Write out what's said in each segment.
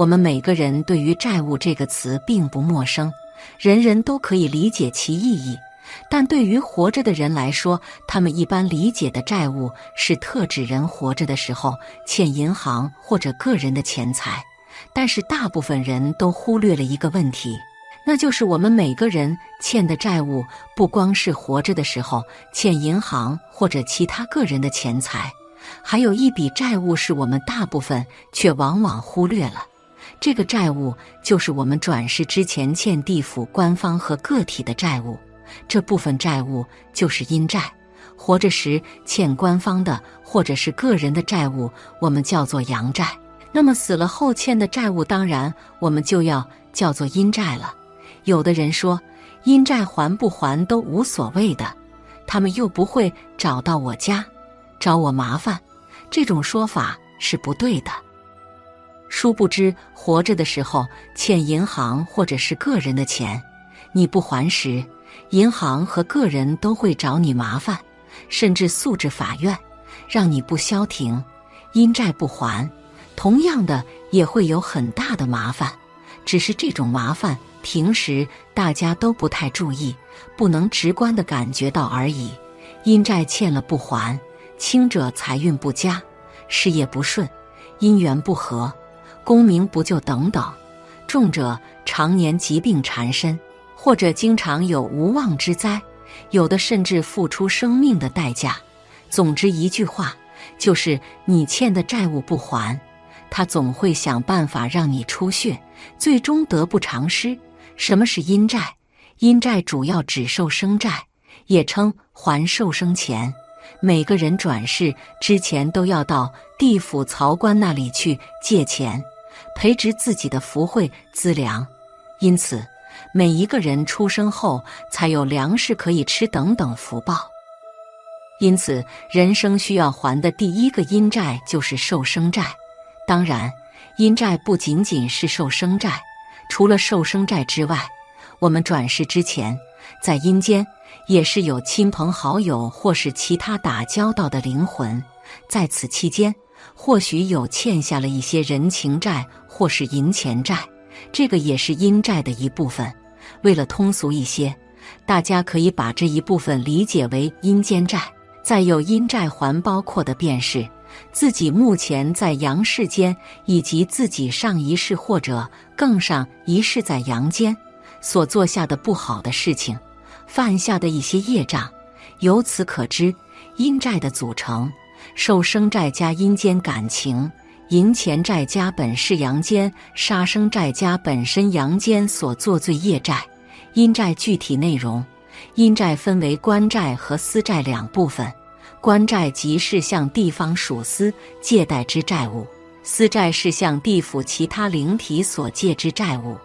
我们每个人对于“债务”这个词并不陌生，人人都可以理解其意义。但对于活着的人来说，他们一般理解的债务是特指人活着的时候欠银行或者个人的钱财。但是大部分人都忽略了一个问题，那就是我们每个人欠的债务不光是活着的时候欠银行或者其他个人的钱财，还有一笔债务是我们大部分却往往忽略了。这个债务就是我们转世之前欠地府官方和个体的债务。这部分债务就是阴债，活着时欠官方的或者是个人的债务，我们叫做阳债。那么死了后欠的债务，当然我们就要叫做阴债了。有的人说，阴债还不还都无所谓的，他们又不会找到我家，找我麻烦。这种说法是不对的。殊不知，活着的时候欠银行或者是个人的钱，你不还时，银行和个人都会找你麻烦，甚至诉至法院，让你不消停，因债不还。同样的也会有很大的麻烦，只是这种麻烦平时大家都不太注意，不能直观的感觉到而已。因债欠了不还，轻者财运不佳，事业不顺，姻缘不和，功名不就等等；重者常年疾病缠身，或者经常有无妄之灾，有的甚至付出生命的代价。总之一句话，就是你欠的债务不还。他总会想办法让你出血，最终得不偿失。什么是阴债？阴债主要指受生债，也称还受生钱。每个人转世之前都要到地府曹官那里去借钱，培植自己的福慧资粮。因此，每一个人出生后才有粮食可以吃等等福报。因此，人生需要还的第一个阴债就是受生债。当然，阴债不仅仅是受生债，除了受生债之外，我们转世之前在阴间也是有亲朋好友或是其他打交道的灵魂，在此期间或许有欠下了一些人情债或是银钱债，这个也是阴债的一部分。为了通俗一些，大家可以把这一部分理解为阴间债。再有阴债还包括的便是。自己目前在阳世间，以及自己上一世或者更上一世在阳间所做下的不好的事情，犯下的一些业障，由此可知阴债的组成：受生债加阴间感情，银钱债加本是阳间杀生债加本身阳间所作罪业债。阴债具体内容，阴债分为官债和私债两部分。官债即是向地方属司借贷之债务，私债是向地府其他灵体所借之债务，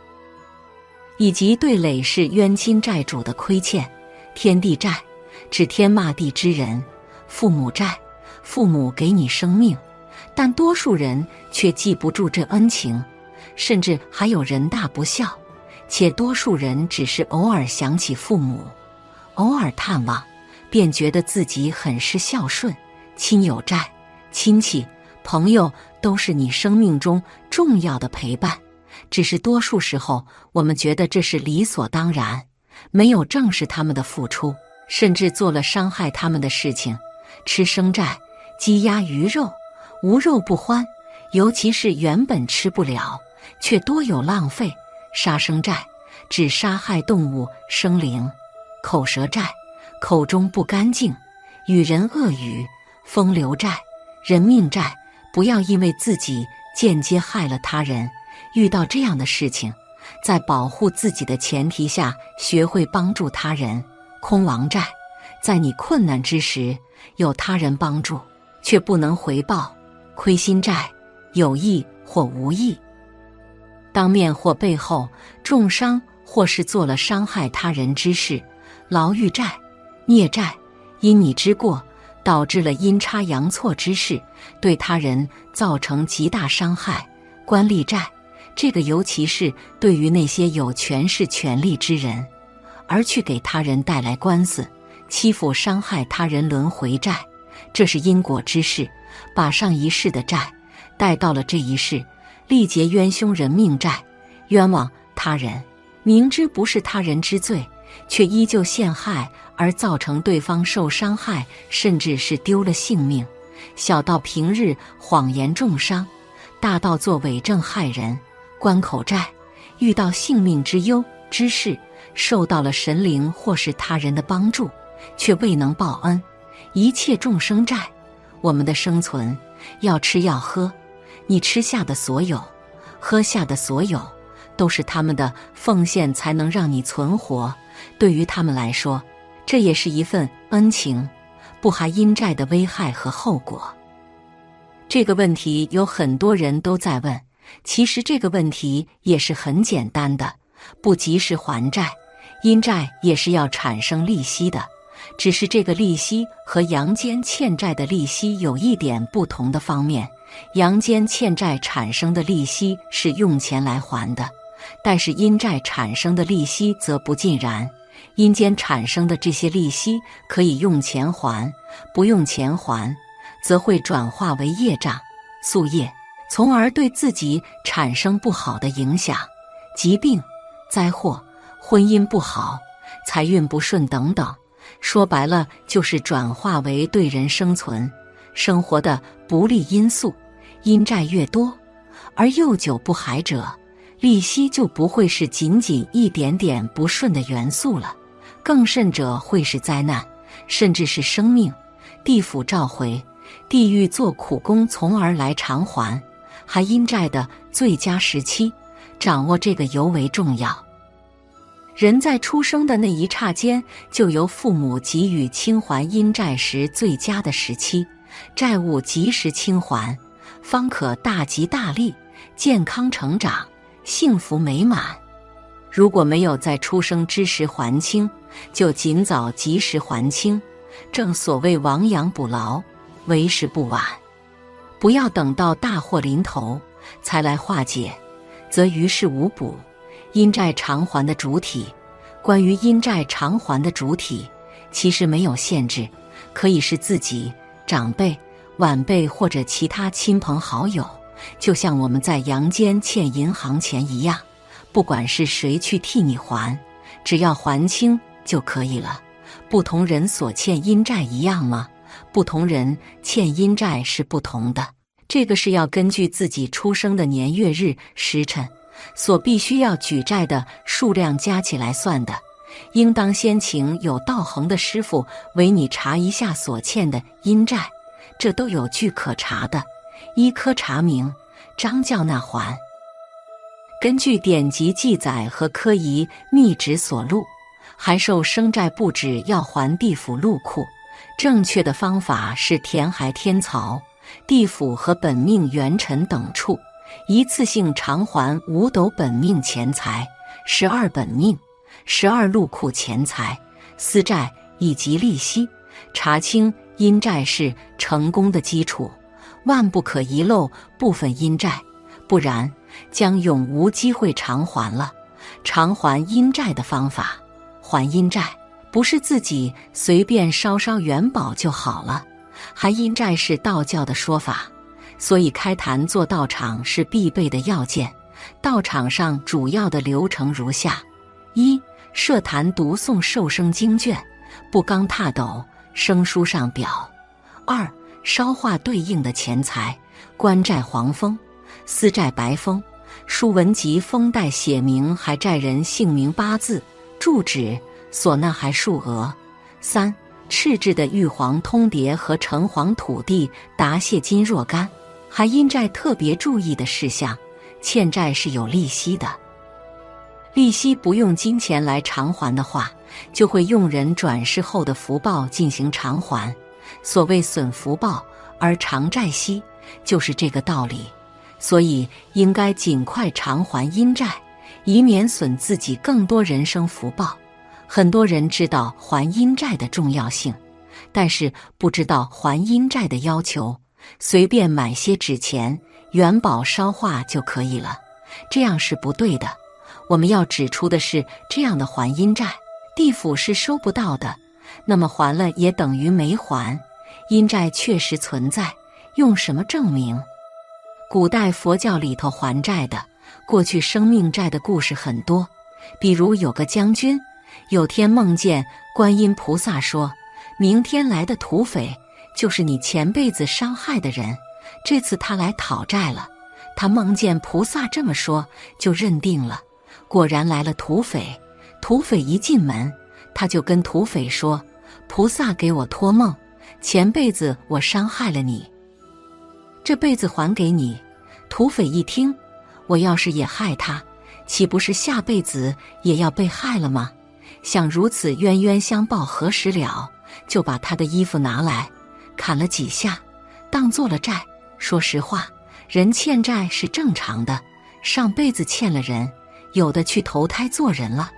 以及对累世冤亲债主的亏欠。天地债指天骂地之人；父母债，父母给你生命，但多数人却记不住这恩情，甚至还有人大不孝，且多数人只是偶尔想起父母，偶尔探望。便觉得自己很是孝顺，亲友债、亲戚、朋友都是你生命中重要的陪伴。只是多数时候，我们觉得这是理所当然，没有正视他们的付出，甚至做了伤害他们的事情。吃生债、鸡鸭鱼肉，无肉不欢。尤其是原本吃不了，却多有浪费。杀生债指杀害动物生灵，口舌债。口中不干净，与人恶语，风流债、人命债，不要因为自己间接害了他人。遇到这样的事情，在保护自己的前提下，学会帮助他人。空亡债，在你困难之时，有他人帮助却不能回报。亏心债，有意或无意，当面或背后重伤或是做了伤害他人之事。牢狱债。孽债，因你之过，导致了阴差阳错之事，对他人造成极大伤害。官吏债，这个尤其是对于那些有权势、权力之人，而去给他人带来官司、欺负、伤害他人，轮回债，这是因果之事，把上一世的债带到了这一世，力劫冤凶人命债，冤枉他人，明知不是他人之罪，却依旧陷害而造成对方受伤害，甚至是丢了性命。小到平日谎言重伤，大到做伪证害人、关口债，遇到性命之忧之事，受到了神灵或是他人的帮助，却未能报恩，一切众生债。我们的生存要吃要喝，你吃下的所有，喝下的所有，都是他们的奉献，才能让你存活。对于他们来说，这也是一份恩情，不含阴债的危害和后果。这个问题有很多人都在问，其实这个问题也是很简单的：不及时还债，阴债也是要产生利息的。只是这个利息和阳间欠债的利息有一点不同的方面，阳间欠债产生的利息是用钱来还的，但是阴债产生的利息则不尽然。阴间产生的这些利息可以用钱还，不用钱还，则会转化为业障、宿业，从而对自己产生不好的影响，疾病、灾祸、婚姻不好、财运不顺等等。说白了，就是转化为对人生存、生活的不利因素。阴债越多，而又久不还者，利息就不会是仅仅一点点不顺的元素了，更甚者会是灾难，甚至是生命。地府召回，地狱做苦工，从而来偿还还阴债的最佳时期，掌握这个尤为重要。人在出生的那一刹间，就由父母给予清还阴债时最佳的时期，债务及时清还，方可大吉大利、健康成长、幸福美满。如果没有在出生之时还清，就尽早及时还清。正所谓亡羊补牢，为时不晚。不要等到大祸临头才来化解，则于事无补。阴债偿还的主体，关于阴债偿还的主体，其实没有限制，可以是自己、长辈、晚辈或者其他亲朋好友。就像我们在阳间欠银行钱一样，不管是谁去替你还，只要还清就可以了。不同人所欠阴债一样吗？不同人欠阴债是不同的，这个是要根据自己出生的年月日时辰。所必须要举债的数量加起来算的，应当先请有道行的师傅为你查一下所欠的阴债，这都有据可查的，依科查明，张教那还。根据典籍记载和科仪密旨所录，还受生债不止要还地府禄库，正确的方法是填海天槽、地府和本命元辰等处。一次性偿还五斗本命钱财、十二本命、十二禄库钱财、私债以及利息，查清阴债是成功的基础，万不可遗漏部分阴债，不然将永无机会偿还了。偿还阴债的方法，还阴债不是自己随便烧烧元宝就好了，还因债是道教的说法。所以，开坛做道场是必备的要件。道场上主要的流程如下：一、设坛读诵受生经卷，不刚踏斗，生书上表；二、烧化对应的钱财，官债黄封，私债白封，书文及封带写明还债人姓名、八字、住址、所纳还数额；三、赤制的玉皇通牒和城隍土地答谢金若干。还阴债特别注意的事项，欠债是有利息的。利息不用金钱来偿还的话，就会用人转世后的福报进行偿还。所谓损福报而偿债息，就是这个道理。所以应该尽快偿还阴债，以免损自己更多人生福报。很多人知道还阴债的重要性，但是不知道还阴债的要求。随便买些纸钱、元宝烧化就可以了，这样是不对的。我们要指出的是，这样的还阴债，地府是收不到的。那么还了也等于没还，阴债确实存在，用什么证明？古代佛教里头还债的，过去生命债的故事很多。比如有个将军，有天梦见观音菩萨说：“明天来的土匪就是你前辈子伤害的人，这次他来讨债了。”他梦见菩萨这么说，就认定了。果然来了土匪，土匪一进门，他就跟土匪说：“菩萨给我托梦，前辈子我伤害了你，这辈子还给你。”土匪一听，我要是也害他。岂不是下辈子也要被害了吗？想如此冤冤相报何时了？就把他的衣服拿来砍了几下，当做了债。说实话，人欠债是正常的。上辈子欠了人，有的去投胎做人了。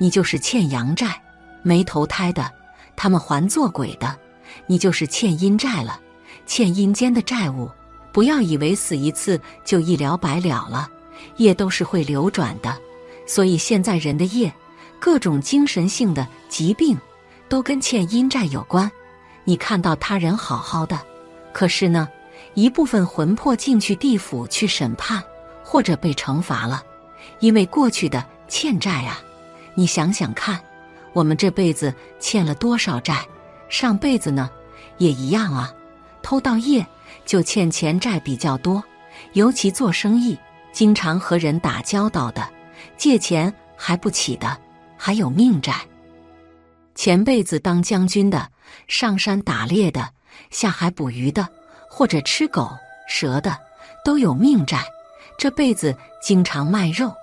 你就是欠阳债，没投胎的，他们还做鬼的。你就是欠阴债了，欠阴间的债务。不要以为死一次就一了百了了。业都是会流转的，所以现在人的业，各种精神性的疾病，都跟欠阴债有关。你看到他人好好的，可是呢，一部分魂魄进去地府去审判，或者被惩罚了，因为过去的欠债啊。你想想看，我们这辈子欠了多少债？上辈子呢，也一样啊。偷盗业就欠钱债比较多，尤其做生意。经常和人打交道的，借钱还不起的，还有命债。前辈子当将军的，上山打猎的，下海捕鱼的，或者吃狗蛇的，都有命债。这辈子经常卖肉，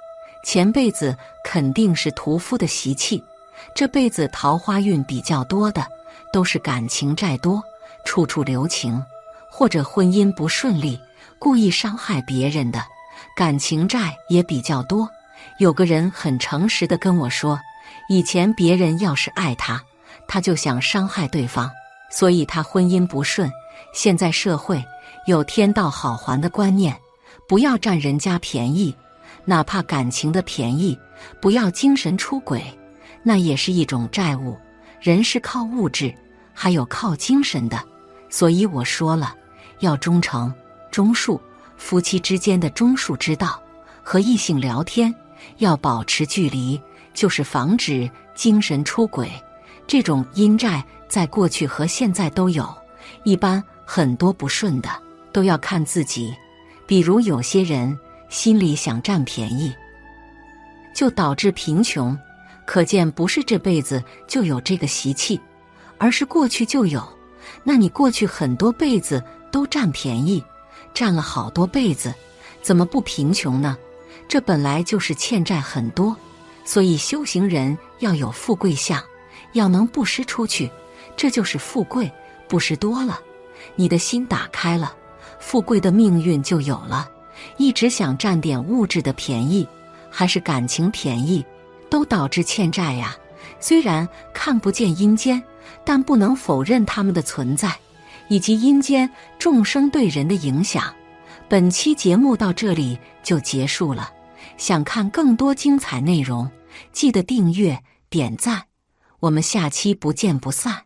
前辈子肯定是屠夫的习气。这辈子桃花运比较多的，都是感情债多，处处留情，或者婚姻不顺利，故意伤害别人的。感情债也比较多，有个人很诚实的跟我说，以前别人要是爱他，他就想伤害对方，所以他婚姻不顺。现在社会有天道好还的观念，不要占人家便宜，哪怕感情的便宜，不要精神出轨，那也是一种债务。人是靠物质，还有靠精神的，所以我说了，要忠诚、忠恕。夫妻之间的忠恕之道，和异性聊天要保持距离，就是防止精神出轨。这种阴债在过去和现在都有，一般很多不顺的都要看自己。比如有些人心里想占便宜，就导致贫穷。可见不是这辈子就有这个习气，而是过去就有。那你过去很多辈子都占便宜。占了好多辈子，怎么不贫穷呢？这本来就是欠债很多，所以修行人要有富贵相，要能布施出去，这就是富贵。布施多了，你的心打开了，富贵的命运就有了。一直想占点物质的便宜，还是感情便宜，都导致欠债呀。虽然看不见阴间，但不能否认他们的存在。以及阴间众生对人的影响。本期节目到这里就结束了。想看更多精彩内容，记得订阅点赞。我们下期不见不散。